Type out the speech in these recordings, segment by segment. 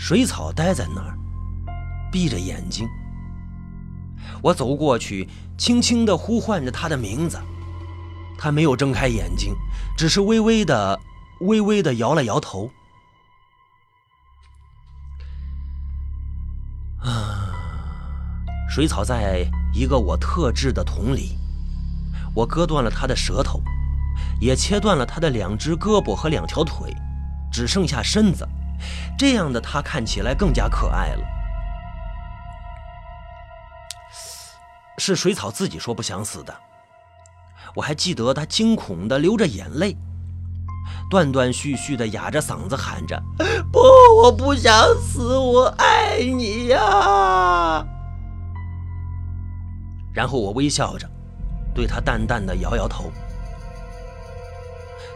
水草待在那儿，闭着眼睛。我走过去，轻轻地呼唤着他的名字，他没有睁开眼睛，只是微微的、微微的摇了摇头。啊，水草在一个我特制的桶里，我割断了他的舌头，也切断了他的两只胳膊和两条腿，只剩下身子。这样的他看起来更加可爱了。是水草自己说不想死的，我还记得他惊恐的流着眼泪，断断续续的哑着嗓子喊着：“不，我不想死，我爱你呀！”然后我微笑着，对他淡淡的摇摇头，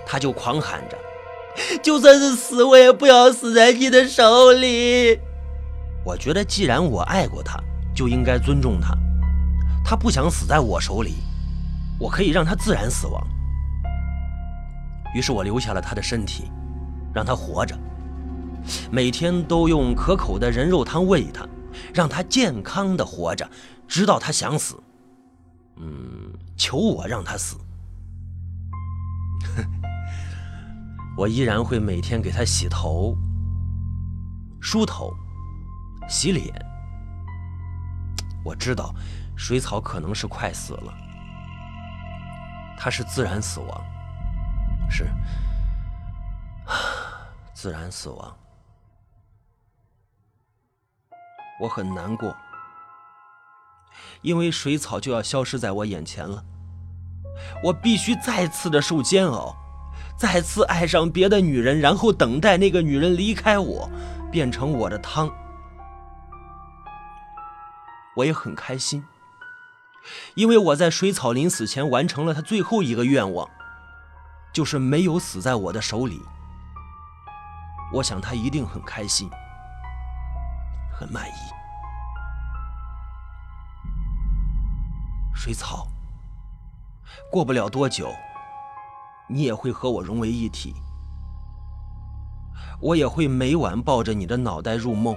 他就狂喊着。就算是死，我也不要死在你的手里。我觉得，既然我爱过他，就应该尊重他。他不想死在我手里，我可以让他自然死亡。于是我留下了他的身体，让他活着，每天都用可口的人肉汤喂他，让他健康的活着，直到他想死。嗯，求我让他死。我依然会每天给他洗头、梳头、洗脸。我知道水草可能是快死了，他是自然死亡，是 自然死亡。我很难过，因为水草就要消失在我眼前了，我必须再次的受煎熬。再次爱上别的女人，然后等待那个女人离开我，变成我的汤。我也很开心，因为我在水草临死前完成了他最后一个愿望，就是没有死在我的手里。我想他一定很开心，很满意。水草，过不了多久。你也会和我融为一体，我也会每晚抱着你的脑袋入梦，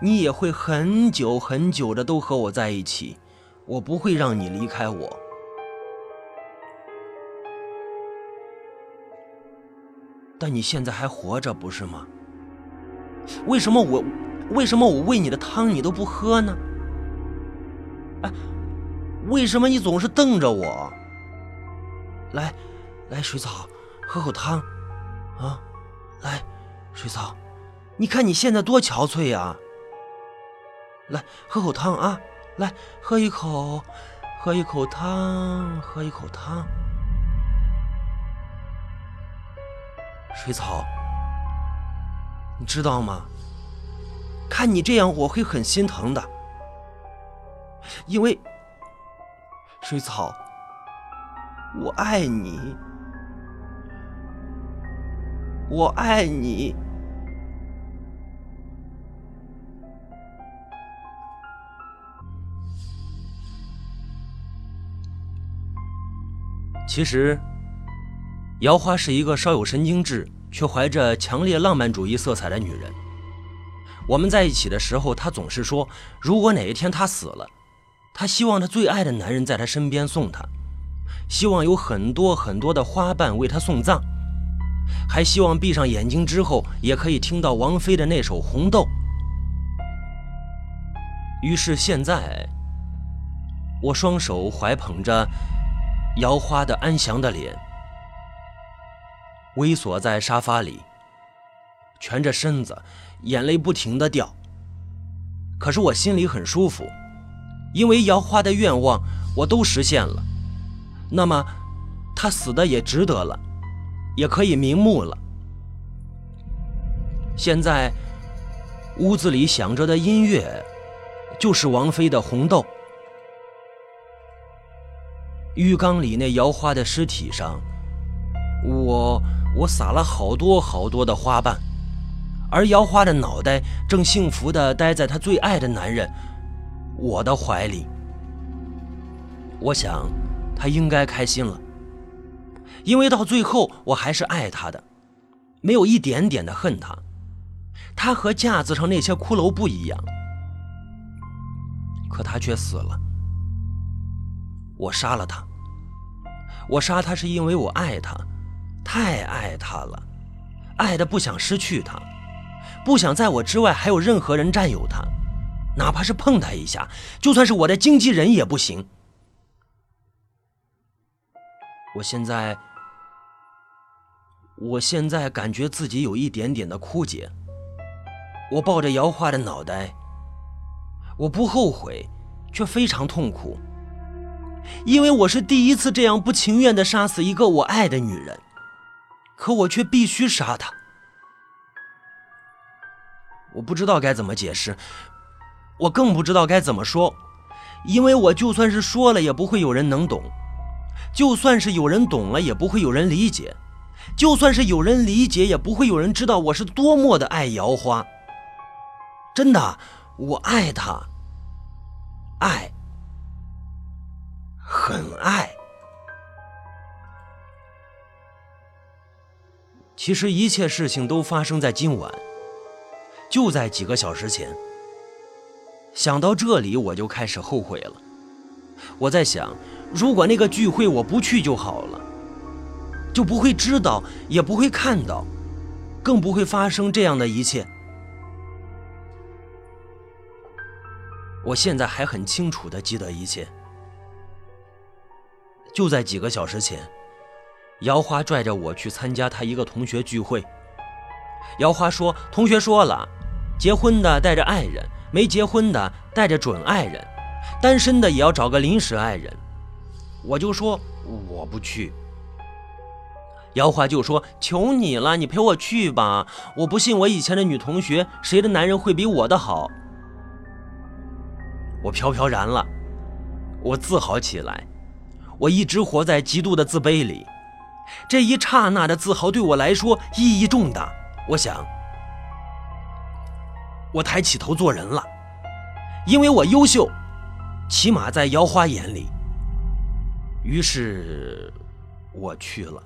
你也会很久很久的都和我在一起，我不会让你离开我。但你现在还活着，不是吗？为什么我，为什么我喂你的汤你都不喝呢？哎，为什么你总是瞪着我？来。来，水草，喝口汤，啊，来，水草，你看你现在多憔悴呀！来，喝口汤啊，来，喝一口，喝一口汤，喝一口汤。水草，你知道吗？看你这样，我会很心疼的，因为水草，我爱你。我爱你。其实，姚花是一个稍有神经质，却怀着强烈浪漫主义色彩的女人。我们在一起的时候，她总是说，如果哪一天她死了，她希望她最爱的男人在她身边送她，希望有很多很多的花瓣为她送葬。还希望闭上眼睛之后，也可以听到王菲的那首《红豆》。于是现在，我双手怀捧着姚花的安详的脸，微缩在沙发里，蜷着身子，眼泪不停的掉。可是我心里很舒服，因为姚花的愿望我都实现了，那么她死的也值得了。也可以瞑目了。现在屋子里响着的音乐，就是王菲的《红豆》。浴缸里那摇花的尸体上，我我撒了好多好多的花瓣，而摇花的脑袋正幸福的待在她最爱的男人我的怀里。我想，她应该开心了。因为到最后，我还是爱他的，没有一点点的恨他，他和架子上那些骷髅不一样，可他却死了。我杀了他。我杀他是因为我爱他，太爱他了，爱的不想失去他，不想在我之外还有任何人占有他，哪怕是碰他一下，就算是我的经纪人也不行。我现在，我现在感觉自己有一点点的枯竭。我抱着姚花的脑袋，我不后悔，却非常痛苦。因为我是第一次这样不情愿地杀死一个我爱的女人，可我却必须杀她。我不知道该怎么解释，我更不知道该怎么说，因为我就算是说了，也不会有人能懂；就算是有人懂了，也不会有人理解；就算是有人理解，也不会有人知道我是多么的爱姚花。真的，我爱她，爱。很爱。其实一切事情都发生在今晚，就在几个小时前。想到这里，我就开始后悔了。我在想，如果那个聚会我不去就好了，就不会知道，也不会看到，更不会发生这样的一切。我现在还很清楚的记得一切。就在几个小时前，姚花拽着我去参加她一个同学聚会。姚花说：“同学说了，结婚的带着爱人，没结婚的带着准爱人，单身的也要找个临时爱人。”我就说我不去。姚华就说：“求你了，你陪我去吧！我不信我以前的女同学谁的男人会比我的好。”我飘飘然了，我自豪起来。我一直活在极度的自卑里，这一刹那的自豪对我来说意义重大。我想，我抬起头做人了，因为我优秀，起码在姚花眼里。于是，我去了。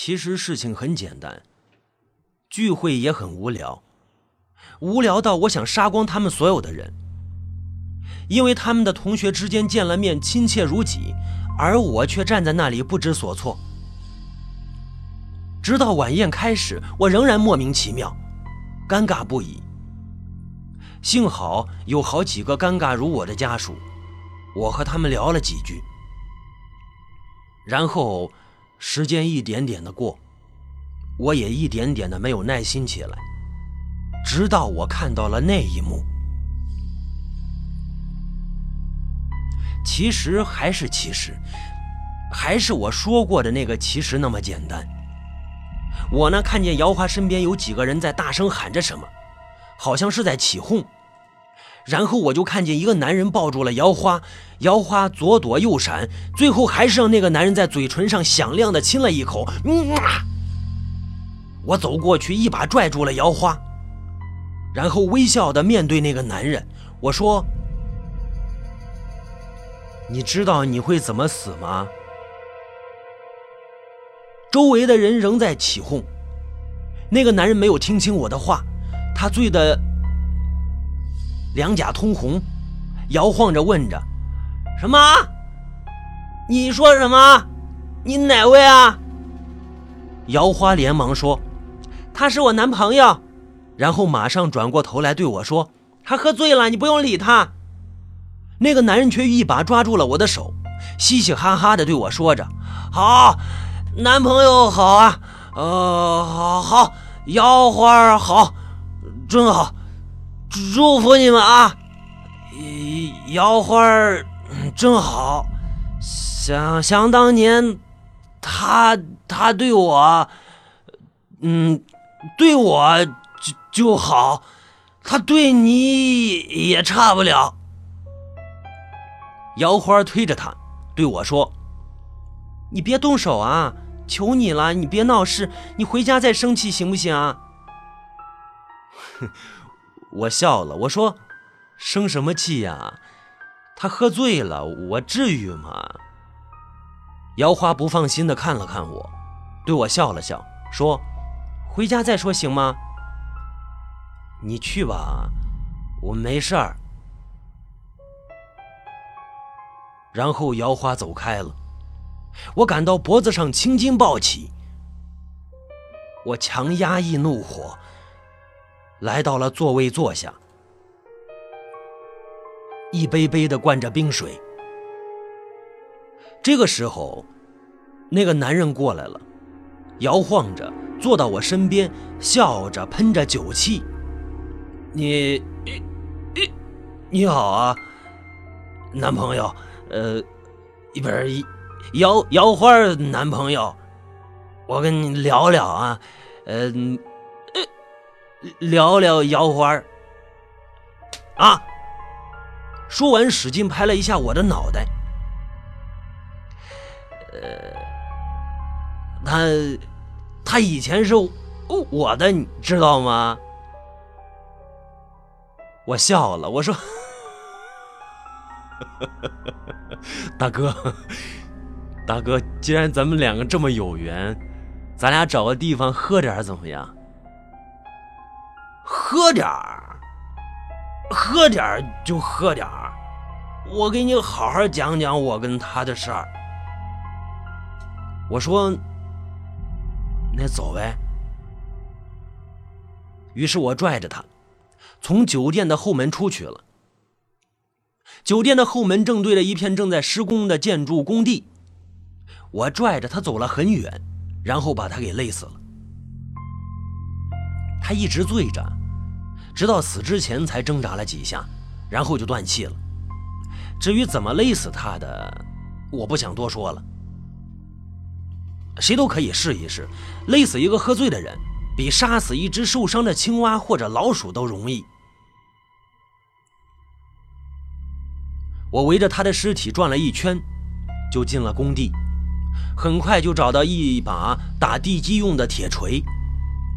其实事情很简单，聚会也很无聊，无聊到我想杀光他们所有的人。因为他们的同学之间见了面，亲切如己，而我却站在那里不知所措。直到晚宴开始，我仍然莫名其妙，尴尬不已。幸好有好几个尴尬如我的家属，我和他们聊了几句，然后时间一点点的过，我也一点点的没有耐心起来，直到我看到了那一幕。其实还是其实，还是我说过的那个其实那么简单。我呢看见姚华身边有几个人在大声喊着什么，好像是在起哄。然后我就看见一个男人抱住了姚花，姚花左躲右闪，最后还是让那个男人在嘴唇上响亮的亲了一口。我走过去一把拽住了姚花，然后微笑的面对那个男人，我说。你知道你会怎么死吗？周围的人仍在起哄。那个男人没有听清我的话，他醉的两颊通红，摇晃着问着：“什么？你说什么？你哪位啊？”姚花连忙说：“他是我男朋友。”然后马上转过头来对我说：“他喝醉了，你不用理他。”那个男人却一把抓住了我的手，嘻嘻哈哈的对我说着：“好，男朋友好啊，呃，好好，姚花好，真好，祝福你们啊，姚花真好。想想当年，他他对我，嗯，对我就就好，他对你也差不了。”姚花推着他，对我说：“你别动手啊，求你了，你别闹事，你回家再生气行不行啊？”我笑了，我说：“生什么气呀？他喝醉了，我至于吗？”姚花不放心的看了看我，对我笑了笑，说：“回家再说行吗？你去吧，我没事儿。然后姚花走开了，我感到脖子上青筋暴起，我强压抑怒火，来到了座位坐下，一杯杯的灌着冰水。这个时候，那个男人过来了，摇晃着坐到我身边，笑着喷着酒气。你，你，你好啊，男朋友。呃，一边摇摇花男朋友，我跟你聊聊啊，呃，聊聊摇花啊。说完，使劲拍了一下我的脑袋。呃，他他以前是我的，你知道吗？我笑了，我说。大哥，大哥，既然咱们两个这么有缘，咱俩找个地方喝点怎么样？喝点儿，喝点儿就喝点儿。我给你好好讲讲我跟他的事儿。我说，那走呗。于是我拽着他，从酒店的后门出去了。酒店的后门正对着一片正在施工的建筑工地，我拽着他走了很远，然后把他给累死了。他一直醉着，直到死之前才挣扎了几下，然后就断气了。至于怎么累死他的，我不想多说了。谁都可以试一试，累死一个喝醉的人，比杀死一只受伤的青蛙或者老鼠都容易。我围着他的尸体转了一圈，就进了工地。很快就找到一把打地基用的铁锤，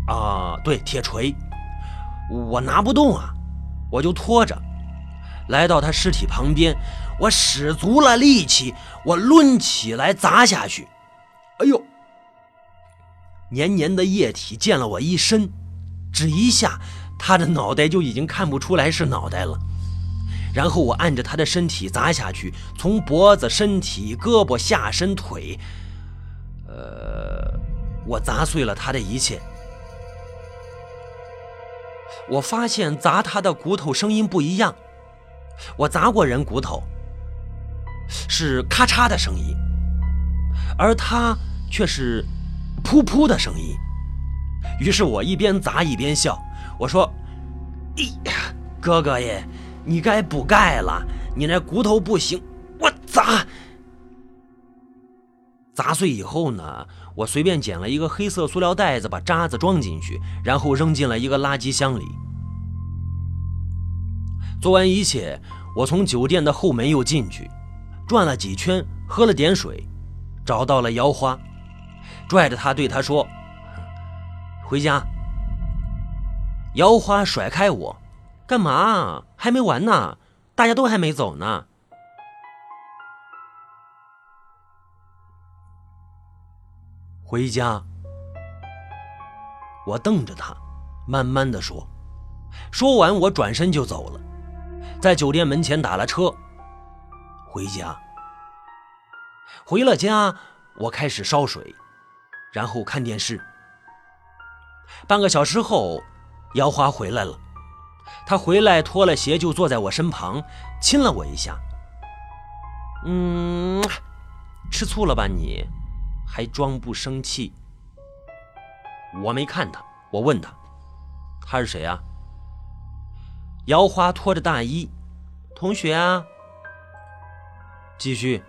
啊，对，铁锤。我拿不动啊，我就拖着，来到他尸体旁边，我使足了力气，我抡起来砸下去。哎呦！黏黏的液体溅了我一身，只一下，他的脑袋就已经看不出来是脑袋了。然后我按着他的身体砸下去，从脖子、身体、胳膊、下身、腿，呃，我砸碎了他的一切。我发现砸他的骨头声音不一样，我砸过人骨头，是咔嚓的声音，而他却是噗噗的声音。于是我一边砸一边笑，我说：“哎，哥哥耶！”你该补钙了，你那骨头不行，我砸砸碎以后呢？我随便捡了一个黑色塑料袋子，把渣子装进去，然后扔进了一个垃圾箱里。做完一切，我从酒店的后门又进去，转了几圈，喝了点水，找到了姚花，拽着她对她说：“回家。”姚花甩开我。干嘛？还没完呢，大家都还没走呢。回家。我瞪着他，慢慢的说。说完，我转身就走了，在酒店门前打了车，回家。回了家，我开始烧水，然后看电视。半个小时后，姚花回来了。他回来脱了鞋就坐在我身旁，亲了我一下。嗯，吃醋了吧你？还装不生气？我没看他，我问他，他是谁啊？姚花拖着大衣，同学啊。继续，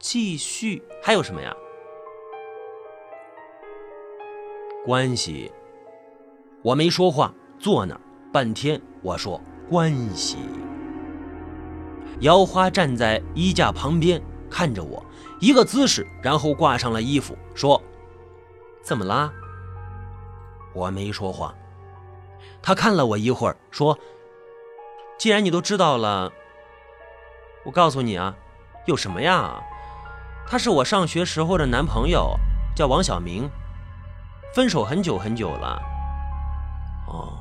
继续，还有什么呀？关系，我没说话。坐那儿半天，我说关系。姚花站在衣架旁边看着我，一个姿势，然后挂上了衣服，说：“怎么啦？”我没说话。他看了我一会儿，说：“既然你都知道了，我告诉你啊，有什么呀？他是我上学时候的男朋友，叫王小明。分手很久很久了。哦，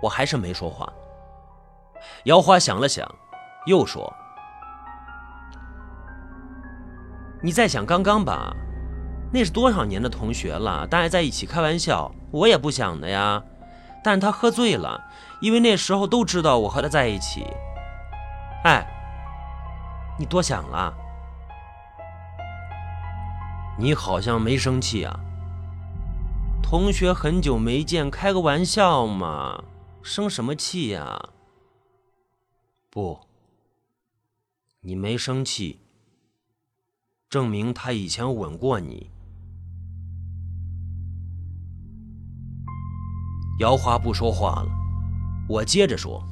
我还是没说话。姚花想了想，又说：“你在想刚刚吧？那是多少年的同学了，大家在一起开玩笑，我也不想的呀。但他喝醉了，因为那时候都知道我和他在一起。哎，你多想了。你好像没生气啊。同学很久没见，开个玩笑嘛，生什么气呀？”不，你没生气，证明他以前吻过你。姚华不说话了，我接着说：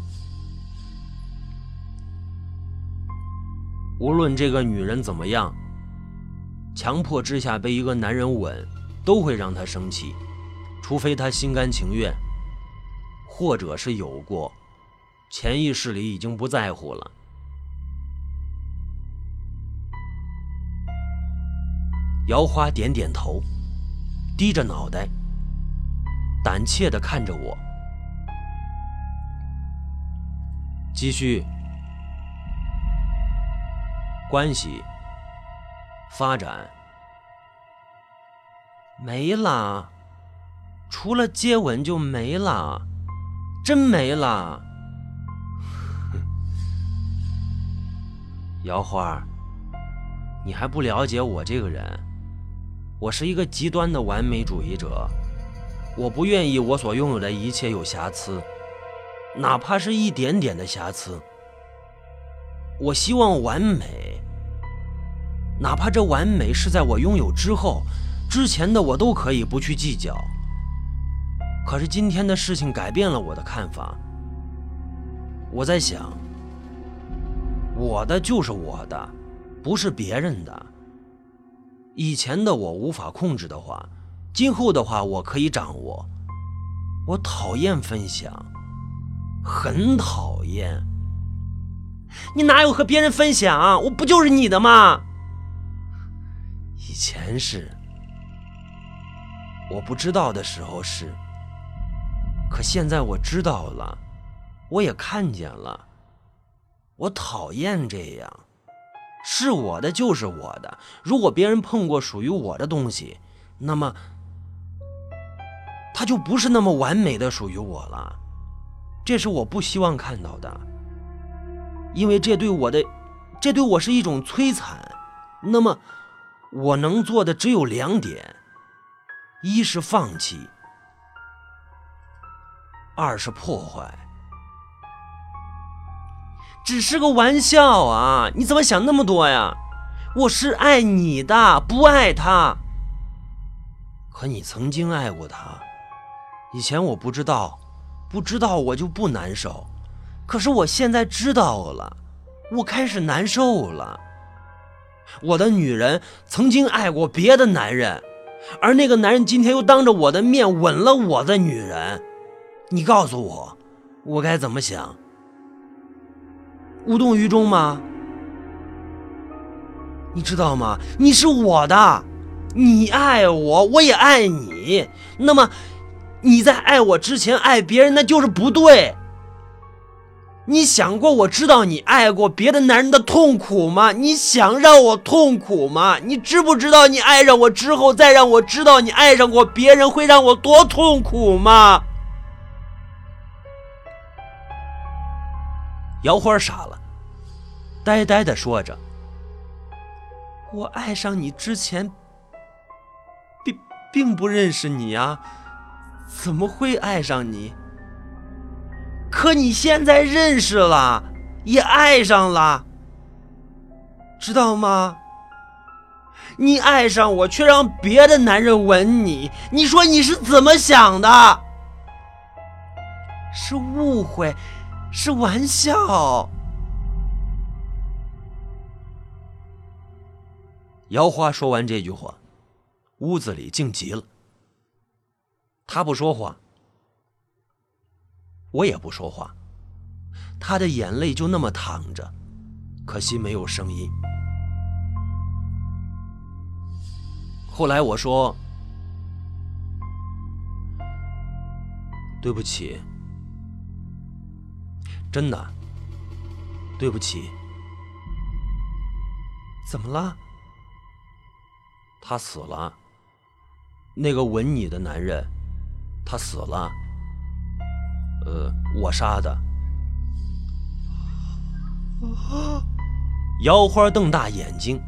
无论这个女人怎么样，强迫之下被一个男人吻，都会让她生气，除非她心甘情愿，或者是有过。潜意识里已经不在乎了。姚花点点头，低着脑袋，胆怯的看着我。继续，关系。发展。没了，除了接吻就没了，真没了。姚花，你还不了解我这个人，我是一个极端的完美主义者，我不愿意我所拥有的一切有瑕疵，哪怕是一点点的瑕疵。我希望完美，哪怕这完美是在我拥有之后，之前的我都可以不去计较。可是今天的事情改变了我的看法，我在想。我的就是我的，不是别人的。以前的我无法控制的话，今后的话我可以掌握。我讨厌分享，很讨厌。你哪有和别人分享？我不就是你的吗？以前是，我不知道的时候是，可现在我知道了，我也看见了。我讨厌这样，是我的就是我的。如果别人碰过属于我的东西，那么他就不是那么完美的属于我了。这是我不希望看到的，因为这对我的，这对我是一种摧残。那么我能做的只有两点：一是放弃，二是破坏。只是个玩笑啊！你怎么想那么多呀？我是爱你的，不爱他。可你曾经爱过他，以前我不知道，不知道我就不难受。可是我现在知道了，我开始难受了。我的女人曾经爱过别的男人，而那个男人今天又当着我的面吻了我的女人。你告诉我，我该怎么想？无动于衷吗？你知道吗？你是我的，你爱我，我也爱你。那么你在爱我之前爱别人，那就是不对。你想过我知道你爱过别的男人的痛苦吗？你想让我痛苦吗？你知不知道你爱上我之后，再让我知道你爱上过别人，会让我多痛苦吗？姚花傻了，呆呆的说着：“我爱上你之前，并并不认识你啊，怎么会爱上你？可你现在认识了，也爱上了，知道吗？你爱上我，却让别的男人吻你，你说你是怎么想的？是误会。”是玩笑。姚花说完这句话，屋子里静极了。他不说话，我也不说话。他的眼泪就那么淌着，可惜没有声音。后来我说：“对不起，真的，对不起。”怎么了？他死了。那个吻你的男人，他死了。呃，我杀的。姚花瞪大眼睛，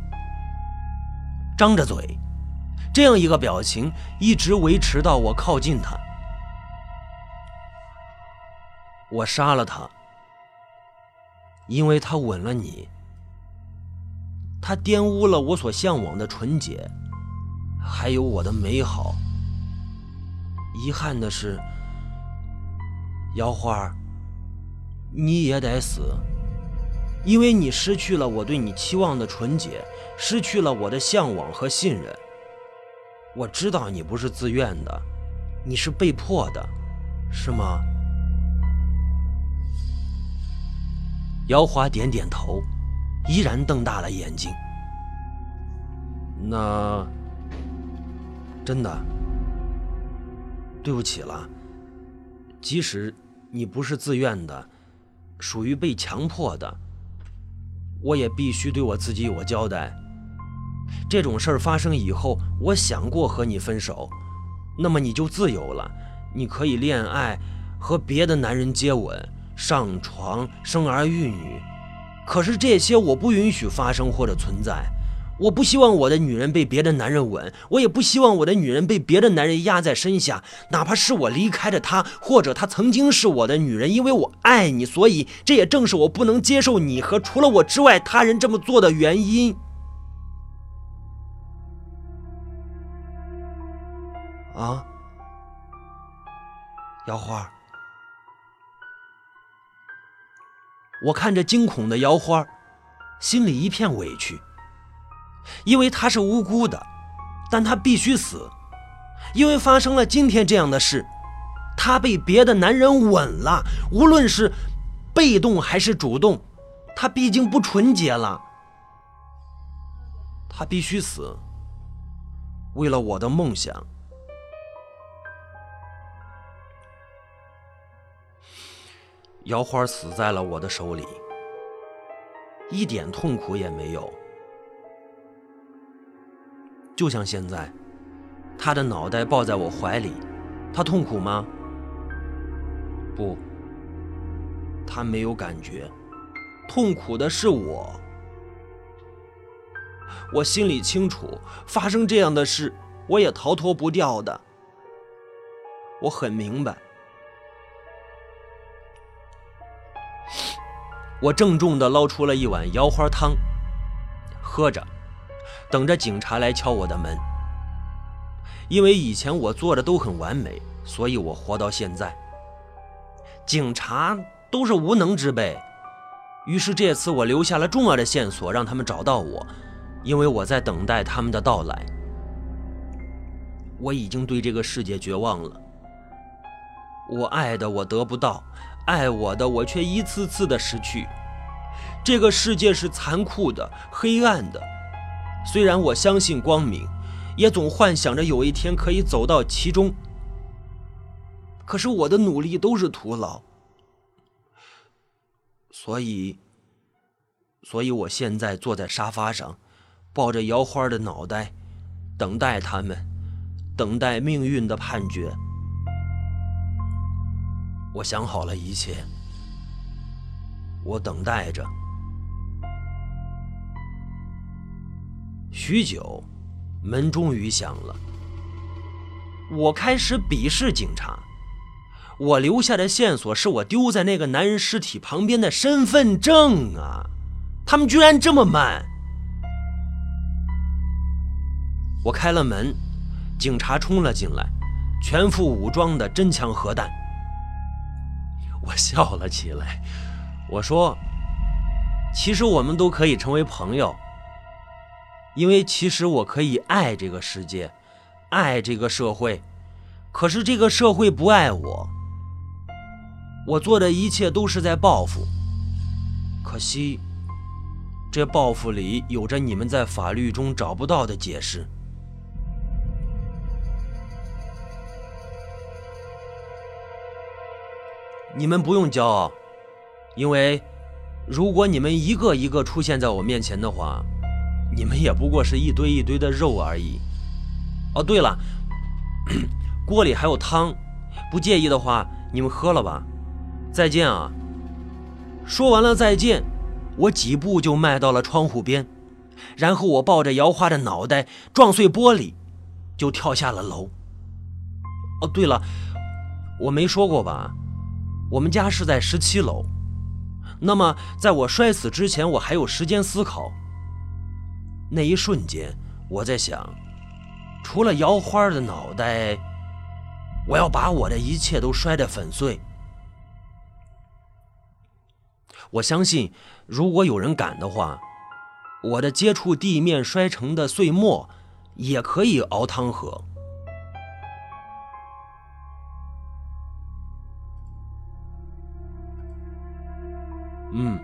张着嘴，这样一个表情一直维持到我靠近他。我杀了他，因为他吻了你。他玷污了我所向往的纯洁，还有我的美好。遗憾的是，姚花，你也得死。因为你失去了我对你期望的纯洁，失去了我的向往和信任。我知道你不是自愿的，你是被迫的，是吗？姚华点点头，依然瞪大了眼睛。那真的对不起了。即使你不是自愿的，属于被强迫的。我也必须对我自己有个交代。这种事儿发生以后，我想过和你分手，那么你就自由了，你可以恋爱，和别的男人接吻、上床、生儿育女。可是这些我不允许发生或者存在。我不希望我的女人被别的男人吻，我也不希望我的女人被别的男人压在身下，哪怕是我离开了她，或者她曾经是我的女人，因为我爱你，所以这也正是我不能接受你和除了我之外他人这么做的原因。啊，姚花，我看着惊恐的姚花，心里一片委屈。因为他是无辜的，但他必须死，因为发生了今天这样的事，他被别的男人吻了，无论是被动还是主动，他毕竟不纯洁了，他必须死，为了我的梦想。姚花死在了我的手里，一点痛苦也没有。就像现在，他的脑袋抱在我怀里，他痛苦吗？不，他没有感觉，痛苦的是我。我心里清楚，发生这样的事，我也逃脱不掉的。我很明白。我郑重的捞出了一碗腰花汤，喝着。等着警察来敲我的门，因为以前我做的都很完美，所以我活到现在。警察都是无能之辈，于是这次我留下了重要的线索，让他们找到我，因为我在等待他们的到来。我已经对这个世界绝望了，我爱的我得不到，爱我的我却一次次的失去。这个世界是残酷的，黑暗的。虽然我相信光明，也总幻想着有一天可以走到其中。可是我的努力都是徒劳，所以，所以我现在坐在沙发上，抱着摇花的脑袋，等待他们，等待命运的判决。我想好了一切，我等待着。许久，门终于响了。我开始鄙视警察。我留下的线索是我丢在那个男人尸体旁边的身份证啊！他们居然这么慢！我开了门，警察冲了进来，全副武装的真枪核弹。我笑了起来，我说：“其实我们都可以成为朋友。”因为其实我可以爱这个世界爱这个社会。可是这个社会不爱我我做的一切都是在报复。可惜这报复里有着你们在法律中找不到的解释。你们不用骄傲因为如果你们一个一个出现在我面前的话你们也不过是一堆一堆的肉而已。哦，对了，锅里还有汤，不介意的话，你们喝了吧。再见啊！说完了再见，我几步就迈到了窗户边，然后我抱着姚花的脑袋撞碎玻璃，就跳下了楼。哦，对了，我没说过吧？我们家是在十七楼。那么，在我摔死之前，我还有时间思考。那一瞬间，我在想，除了姚花的脑袋，我要把我的一切都摔得粉碎。我相信，如果有人敢的话，我的接触地面摔成的碎末，也可以熬汤喝。嗯。